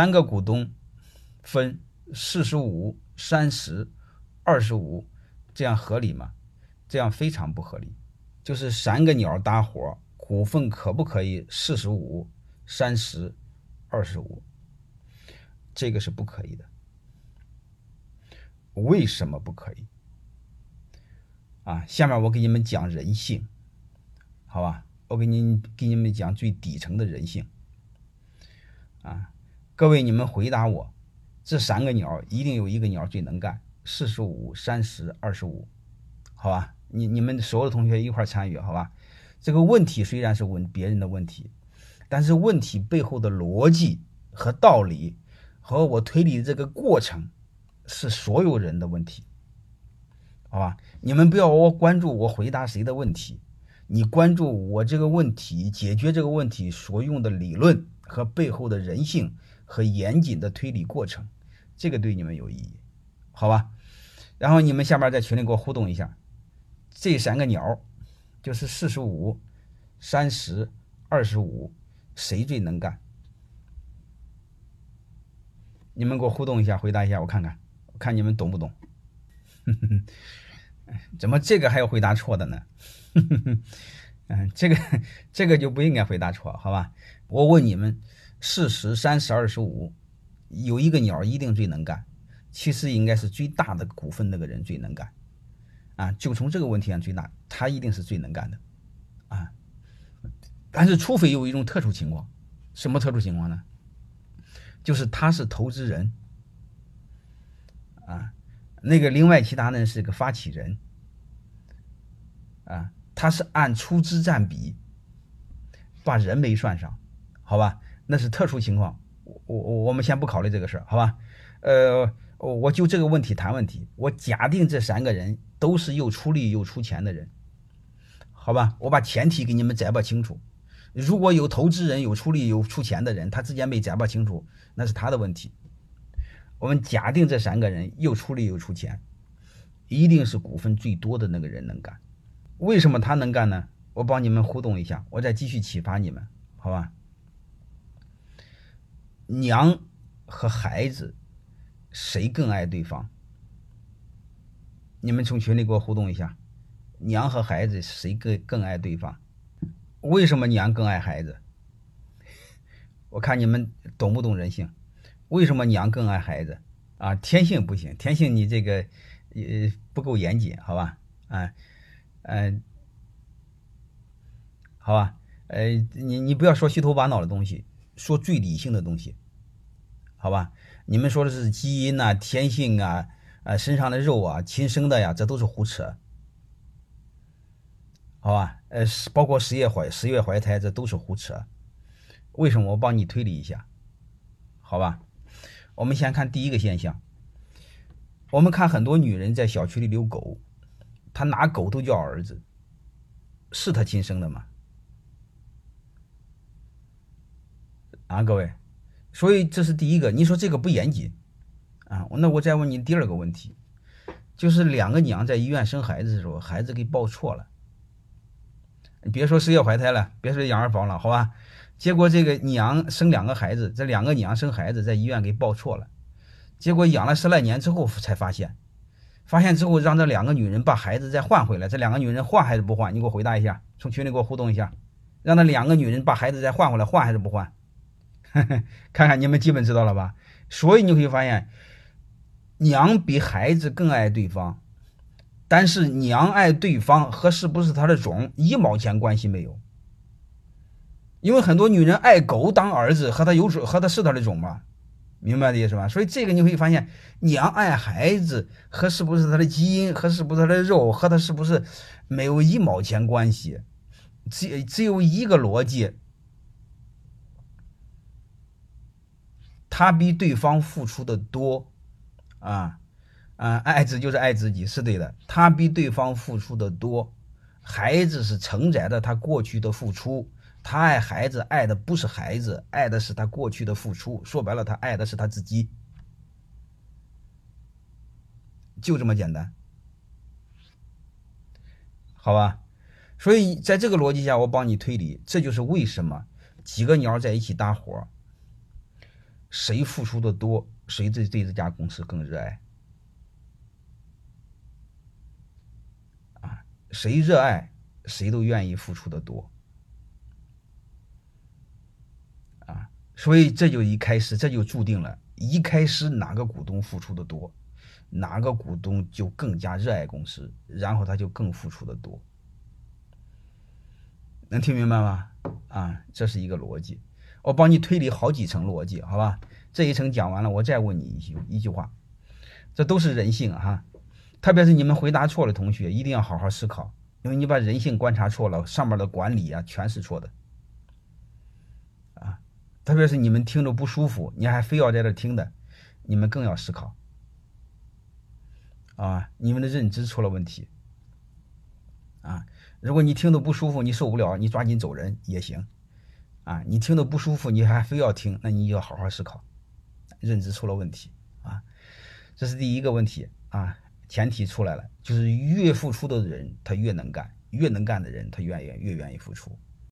三个股东分四十五、三十、二十五，这样合理吗？这样非常不合理。就是三个鸟搭伙，股份可不可以四十五、三十、二十五？这个是不可以的。为什么不可以？啊，下面我给你们讲人性，好吧？我给你给你们讲最底层的人性。啊，各位，你们回答我，这三个鸟一定有一个鸟最能干，四十五、三十、二十五，好吧？你你们所有的同学一块参与，好吧？这个问题虽然是问别人的问题，但是问题背后的逻辑和道理和我推理的这个过程是所有人的问题，好吧？你们不要我关注我回答谁的问题，你关注我这个问题解决这个问题所用的理论。和背后的人性和严谨的推理过程，这个对你们有意义，好吧？然后你们下边在群里给我互动一下，这三个鸟就是四十五、三十、二十五，谁最能干？你们给我互动一下，回答一下，我看看，我看你们懂不懂？怎么这个还要回答错的呢？嗯，这个这个就不应该回答错，好吧？我问你们，四十、三十、二十五，有一个鸟一定最能干。其实应该是最大的股份那个人最能干，啊，就从这个问题上最大，他一定是最能干的，啊。但是除非有一种特殊情况，什么特殊情况呢？就是他是投资人，啊，那个另外其他人是个发起人，啊，他是按出资占比，把人没算上。好吧，那是特殊情况，我我我们先不考虑这个事儿，好吧？呃，我就这个问题谈问题。我假定这三个人都是又出力又出钱的人，好吧？我把前提给你们摘吧清楚。如果有投资人有出力有出钱的人，他之间没摘吧清楚，那是他的问题。我们假定这三个人又出力又出钱，一定是股份最多的那个人能干。为什么他能干呢？我帮你们互动一下，我再继续启发你们，好吧？娘和孩子谁更爱对方？你们从群里给我互动一下，娘和孩子谁更更爱对方？为什么娘更爱孩子？我看你们懂不懂人性？为什么娘更爱孩子？啊，天性不行，天性你这个呃不够严谨，好吧？啊，嗯，好吧，呃，你你不要说虚头巴脑的东西。说最理性的东西，好吧？你们说的是基因呐、天性啊、啊身上的肉啊、亲生的呀，这都是胡扯，好吧？呃，包括十月怀十月怀胎，这都是胡扯。为什么？我帮你推理一下，好吧？我们先看第一个现象。我们看很多女人在小区里遛狗，她拿狗都叫儿子，是她亲生的吗？啊，各位，所以这是第一个。你说这个不严谨啊？那我再问你第二个问题，就是两个娘在医院生孩子的时候，孩子给抱错了。你别说十月怀胎了，别说养儿防老，好吧？结果这个娘生两个孩子，这两个娘生孩子在医院给抱错了。结果养了十来年之后才发现，发现之后让这两个女人把孩子再换回来。这两个女人换还是不换？你给我回答一下，从群里给我互动一下，让那两个女人把孩子再换回来，换还是不换？看看你们基本知道了吧？所以你会发现，娘比孩子更爱对方，但是娘爱对方和是不是他的种一毛钱关系没有。因为很多女人爱狗当儿子，和他有种，和他是他的种吗？明白的意思吧？所以这个你会发现，娘爱孩子和是不是他的基因，和是不是他的肉，和他是不是没有一毛钱关系，只只有一个逻辑。他比对方付出的多，啊啊，爱子就是爱自己，是对的。他比对方付出的多，孩子是承载着他过去的付出。他爱孩子，爱的不是孩子，爱的是他过去的付出。说白了，他爱的是他自己，就这么简单，好吧？所以在这个逻辑下，我帮你推理，这就是为什么几个鸟在一起搭伙。谁付出的多，谁对对这家公司更热爱。啊，谁热爱，谁都愿意付出的多。啊，所以这就一开始，这就注定了，一开始哪个股东付出的多，哪个股东就更加热爱公司，然后他就更付出的多。能听明白吗？啊，这是一个逻辑。我帮你推理好几层逻辑，好吧？这一层讲完了，我再问你一句一句话，这都是人性哈。特别是你们回答错的同学，一定要好好思考，因为你把人性观察错了，上面的管理啊全是错的。啊，特别是你们听着不舒服，你还非要在这听的，你们更要思考。啊，你们的认知出了问题。啊。如果你听的不舒服，你受不了，你抓紧走人也行，啊，你听的不舒服，你还非要听，那你就要好好思考，认知出了问题啊，这是第一个问题啊，前提出来了，就是越付出的人他越能干，越能干的人他愿意越愿意付出。